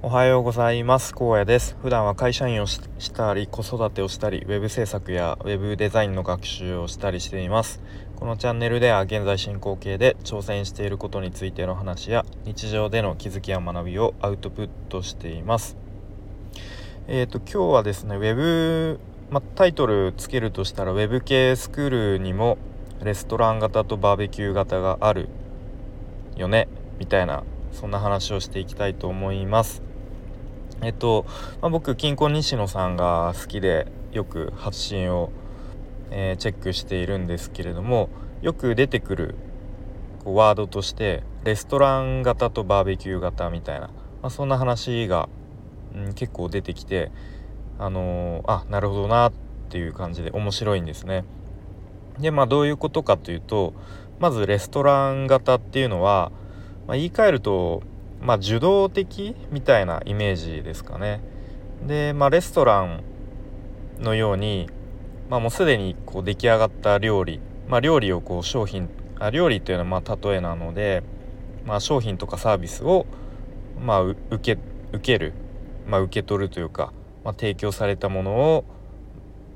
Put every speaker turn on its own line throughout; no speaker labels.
おはようございます。荒野です。普段は会社員をしたり子育てをしたりウェブ制作やウェブデザインの学習をしたりしています。このチャンネルでは現在進行形で挑戦していることについての話や日常での気づきや学びをアウトプットしています。えっ、ー、と今日はですねウェブまタイトルつけるとしたらウェブ系スクールにもレストラン型とバーベキュー型があるよねみたいなそんな話をしていきたいと思います。えっと、まあ、僕金婚西野さんが好きでよく発信を、えー、チェックしているんですけれどもよく出てくるこうワードとしてレストラン型とバーベキュー型みたいな、まあ、そんな話が、うん、結構出てきてあのー、あなるほどなっていう感じで面白いんですね。でまあどういうことかというとまずレストラン型っていうのは、まあ、言い換えるとまあ、受動的みたいなイメージですかね。で、まあ、レストランのように、まあ、もうすでにこう出来上がった料理、まあ、料理をこう商品あ料理というのはま例えなので、まあ、商品とかサービスを、ま、受け受ける、ま、受け取るというか、ま、提供されたものを、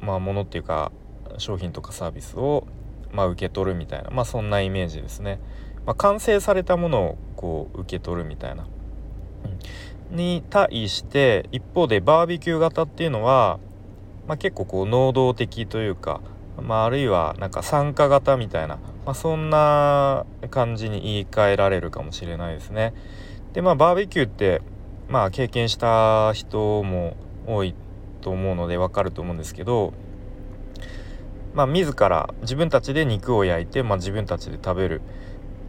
まあ、ものっていうか商品とかサービスを、ま、受け取るみたいな、ま、そんなイメージですね。まあ、完成されたものをこう受け取るみたいな。うん、に対して一方でバーベキュー型っていうのは、まあ、結構こう能動的というか、まあ、あるいはなんか参加型みたいな、まあ、そんな感じに言い換えられるかもしれないですね。でまあバーベキューってまあ経験した人も多いと思うのでわかると思うんですけどまあ自ら自分たちで肉を焼いて、まあ、自分たちで食べる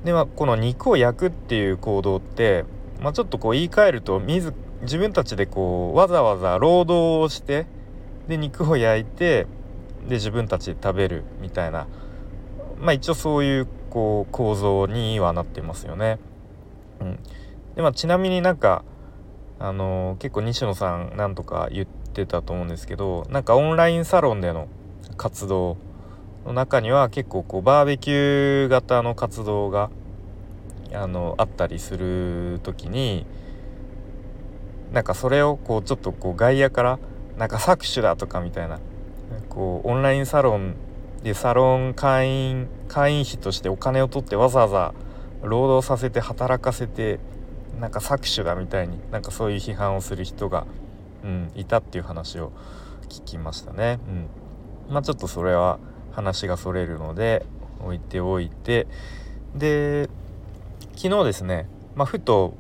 でまあこの肉を焼くっていう行動って、まあ、ちょっとこう言い換えると自自分たちでこうわざわざ労働をしてで肉を焼いてで自分たちで食べるみたいなまあ一応そういうこう構造にはなってますよね。うん、でまあちなみになんかあのー、結構西野さんなんとか言ってたと思うんですけどなんかオンラインサロンでの活動の中には結構こうバーベキュー型の活動があのあったりする時になんかそれをこうちょっとこう外野からなんか搾取だとかみたいなこうオンラインサロンでサロン会員会員費としてお金を取ってわざわざ労働させて働かせてなんか搾取だみたいになんかそういう批判をする人が、うん、いたっていう話を聞きましたね。うん、まあちょっとそれは話がそれるので置いておいてで昨日ですね、まあ、ふと、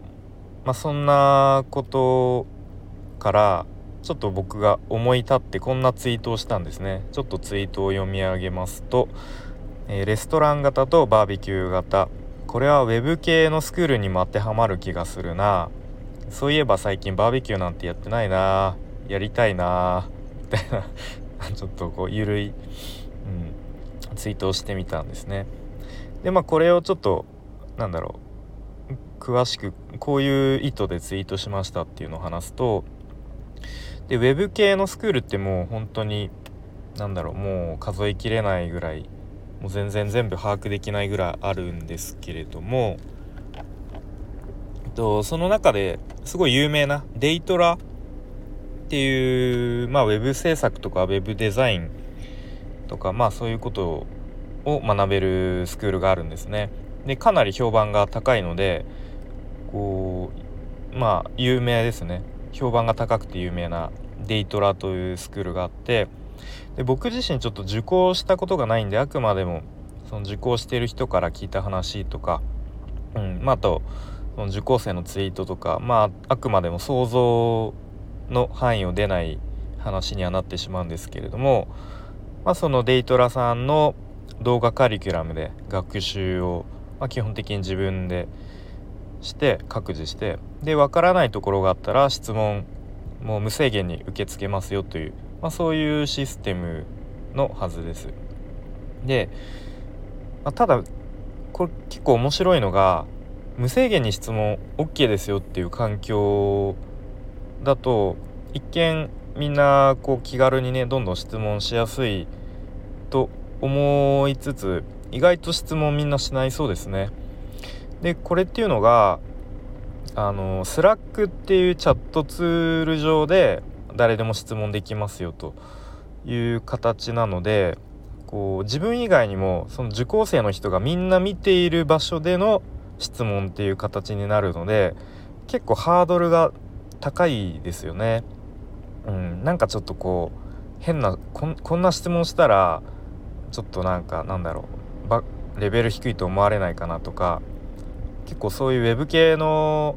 まあ、そんなことからちょっと僕が思い立ってこんなツイートをしたんですね。ちょっとツイートを読み上げますと、えー、レストラン型とバーベキュー型。これはウェブ系のスクールにも当てはまる気がするな。そういえば最近バーベキューなんてやってないな。やりたいな。みたいな。ちょっとこうゆるいうん、ツイートをしてみたんですね。でまあこれをちょっとなんだろう詳しくこういう意図でツイートしましたっていうのを話すとでウェブ系のスクールってもう本当になんだろうもう数えきれないぐらいもう全然全部把握できないぐらいあるんですけれどもとその中ですごい有名なデイトラっていう、まあ、ウェブ制作とかウェブデザインとかまあそういうことを学べるスクールがあるんですね。でかなり評判が高いのでこうまあ有名ですね。評判が高くて有名なデイトラというスクールがあってで僕自身ちょっと受講したことがないんであくまでもその受講してる人から聞いた話とか、うんまあ、あとその受講生のツイートとかまああくまでも想像の範囲を出ない話にはなってしまうんですけれどもまあ、そのデイトラさんの動画カリキュラムで学習を、まあ、基本的に自分でして各自してで分からないところがあったら質問もう無制限に受け付けますよという、まあ、そういうシステムのはずです。で、まあ、ただこれ結構面白いのが無制限に質問 OK ですよっていう環境だと一見みんなこう気軽にねどんどん質問しやすいと思いつつ意外と質問みんなしないそうですね。でこれっていうのがあの Slack っていうチャットツール上で誰でも質問できますよという形なのでこう自分以外にもその受講生の人がみんな見ている場所での質問っていう形になるので結構ハードルが高いですよね。うん、なんかちょっとこう変なこんな質問したらちょっとなんかなんだろうレベル低いと思われないかなとか結構そういうウェブ系の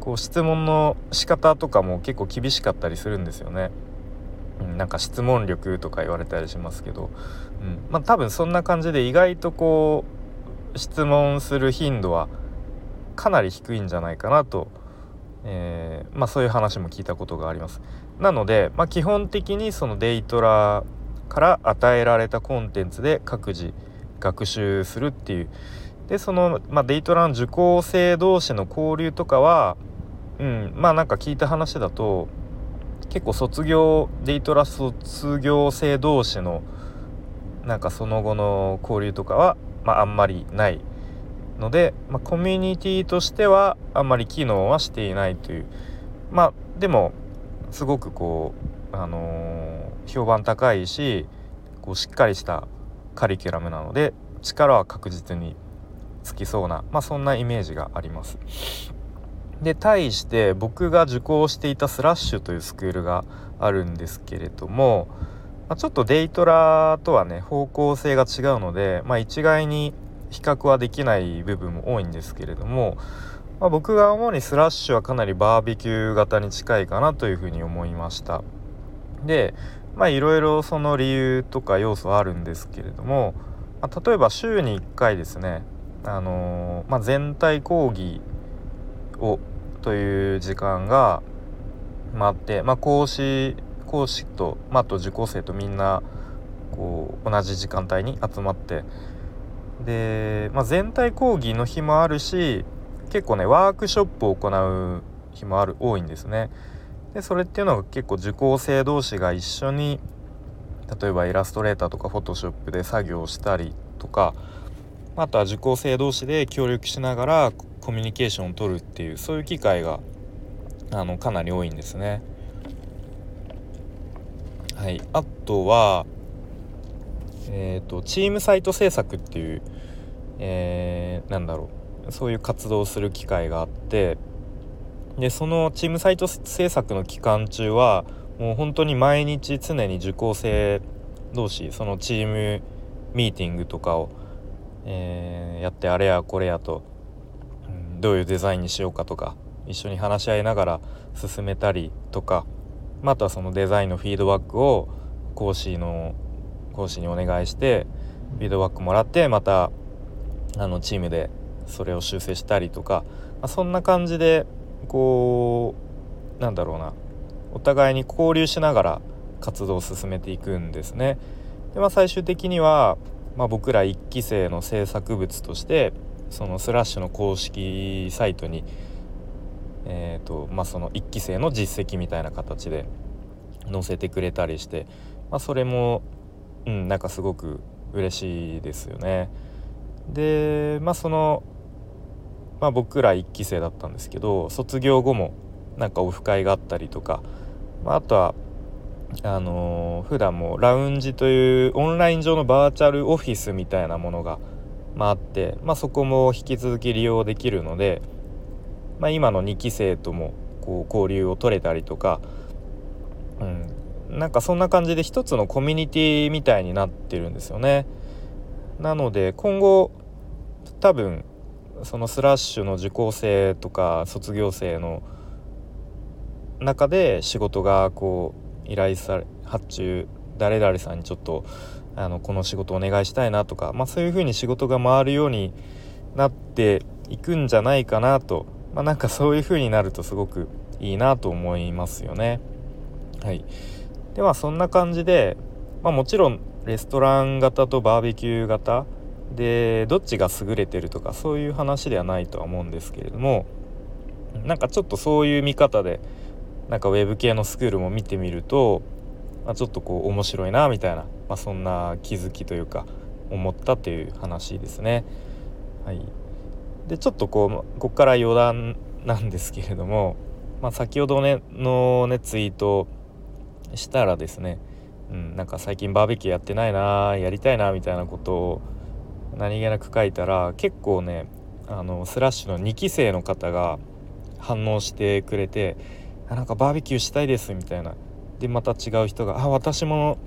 こう質問の仕方とかも結構厳しかったりするんですよね。うん、なんか質問力とか言われたりしますけど、うん、まあ多分そんな感じで意外とこう質問する頻度はかなり低いんじゃないかなと、えー、まあ、そういう話も聞いたことがあります。なので、まあ、基本的にそのデイトラから与えられたコンテンツで各自学習するっていう。でその、まあ、デイトラの受講生同士の交流とかは、うん、まあなんか聞いた話だと結構卒業デイトラ卒業生同士のなんかその後の交流とかは、まあ、あんまりないので、まあ、コミュニティとしてはあんまり機能はしていないという。まあでもすごくこう、あのー、評判高いしこうしっかりしたカリキュラムなので力は確実につきそうな、まあ、そんなイメージがあります。で対して僕が受講していたスラッシュというスクールがあるんですけれども、まあ、ちょっとデイトラとはね方向性が違うので、まあ、一概に比較はできない部分も多いんですけれども、まあ、僕が主にスラッシュはかなりバーベキュー型に近いかなというふうに思いましたでまあいろいろその理由とか要素はあるんですけれども、まあ、例えば週に1回ですねあのー、まあ、全体講義をという時間が、まあ、って、まあ、講師講師と、まあ、あと受講生とみんなこう同じ時間帯に集まってで、まあ、全体講義の日もあるし結構ねワークショップを行う日もある多いんですね。でそれっていうのが結構受講生同士が一緒に例えばイラストレーターとかフォトショップで作業したりとかあとは受講生同士で協力しながらコミュニケーションをとるっていうそういう機会があのかなり多いんですね。はい、あとは、えーと、チームサイト制作っていう、えー、なんだろうそういう活動をする機会があってでそのチームサイト制作の期間中はもう本当に毎日常に受講生同士そのチームミーティングとかをえー、やってあれやこれやと、うん、どういうデザインにしようかとか一緒に話し合いながら進めたりとかまたそのデザインのフィードバックを講師の講師にお願いしてフィードバックもらってまたあのチームでそれを修正したりとか、まあ、そんな感じでこうなんだろうなお互いに交流しながら活動を進めていくんですね。でまあ、最終的にはまあ、僕ら1期生の制作物としてそのスラッシュの公式サイトに、えーとまあ、その1期生の実績みたいな形で載せてくれたりして、まあ、それも、うん、なんかすごく嬉しいですよね。でまあその、まあ、僕ら1期生だったんですけど卒業後もなんかオフ会があったりとか、まあ、あとはあのー、普段もラウンジというオンライン上のバーチャルオフィスみたいなものが、まあ、って、まあ、そこも引き続き利用できるので、まあ、今の2期生ともこう交流を取れたりとか、うん、なんかそんな感じで一つのコミュニティみたいになってるんですよね。なので今後多分そのスラッシュの受講生とか卒業生の中で仕事がこう依頼され発注誰々さんにちょっとあのこの仕事お願いしたいなとか、まあ、そういうふうに仕事が回るようになっていくんじゃないかなと、まあ、なんかそういうふうになるとすごくいいなと思いますよね。はい、ではそんな感じで、まあ、もちろんレストラン型とバーベキュー型でどっちが優れてるとかそういう話ではないとは思うんですけれどもなんかちょっとそういう見方でなんかウェブ系のスクールも見てみると、まあ、ちょっとこう面白いなみたいな、まあ、そんな気づきというか思ったっていう話ですね。はい、でちょっとこうここから余談なんですけれども、まあ、先ほどねのねツイートしたらですね、うん、なんか最近バーベキューやってないなやりたいなみたいなことを何気なく書いたら結構ねあのスラッシュの2期生の方が反応してくれて「あなんかバーベキューしたいです」みたいな。でまた違う人が「あ私も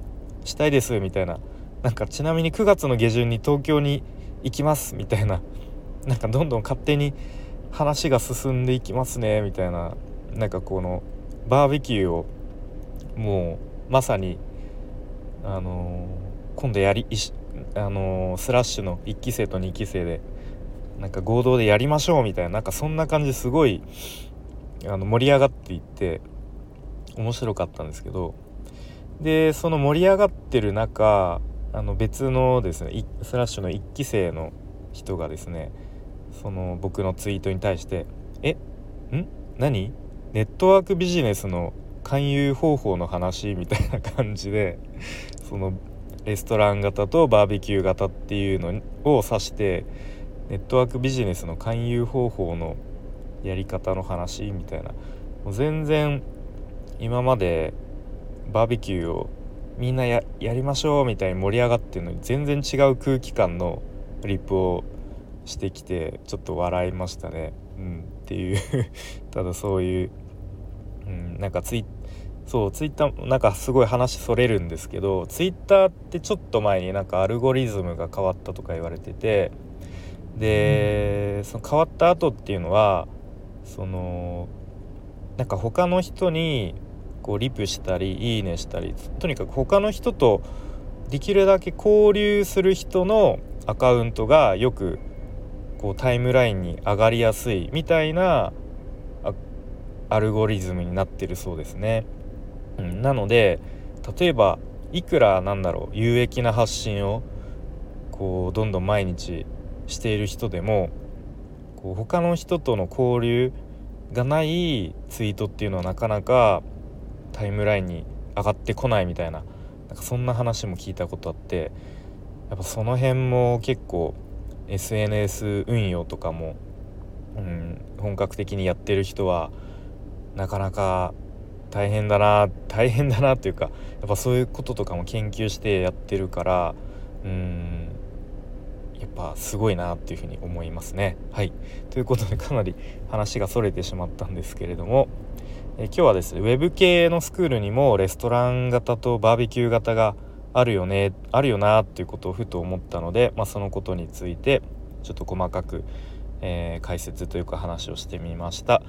したいです」みたいな。なんかちなみに9月の下旬に東京に行きますみたいな。なんかどんどん勝手に話が進んでいきますねみたいな。なんかこのバーベキューをもうまさにあのー、今度やりあの、スラッシュの1期生と2期生でなんか合同でやりましょうみたいななんかそんな感じすごいあの盛り上がっていって面白かったんですけどでその盛り上がってる中あの別のですねスラッシュの1期生の人がですねその僕のツイートに対して「えん？何？ネットワークビジネスの勧誘方法の話?」みたいな感じでそのレストラン型とバーベキュー型っていうのを指してネットワークビジネスの勧誘方法のやり方の話みたいな。もう全然今までバーベキューをみんなやりましょうみたいに盛り上がってるのに全然違う空気感のリップをしてきてちょっと笑いましたね。うん、っていう。ただそういう、うん、なんかツイそうツイッターなんかすごい話それるんですけどツイッターってちょっと前になんかアルゴリズムが変わったとか言われててでその変わった後っていうのはそのなんか他の人にこうリプしたりいいねしたりとにかく他の人とできるだけ交流する人のアカウントがよくこうタイムラインに上がりやすいみたいなアルゴリズムになってるそうですね。うん、なので例えばいくらなんだろう有益な発信をこうどんどん毎日している人でもこう他の人との交流がないツイートっていうのはなかなかタイムラインに上がってこないみたいななんかそんな話も聞いたことあってやっぱその辺も結構 SNS 運用とかも、うん、本格的にやってる人はなかなか大変だな大変だなっていうかやっぱそういうこととかも研究してやってるからうんやっぱすごいなっていうふうに思いますね。はい。ということでかなり話がそれてしまったんですけれどもえ今日はですねウェブ系のスクールにもレストラン型とバーベキュー型があるよねあるよなっていうことをふと思ったので、まあ、そのことについてちょっと細かく、えー、解説というか話をしてみました。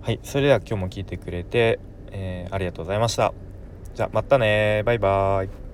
はい。それでは今日も聞いてくれて、えー、ありがとうございました。じゃあまたねバイバーイ。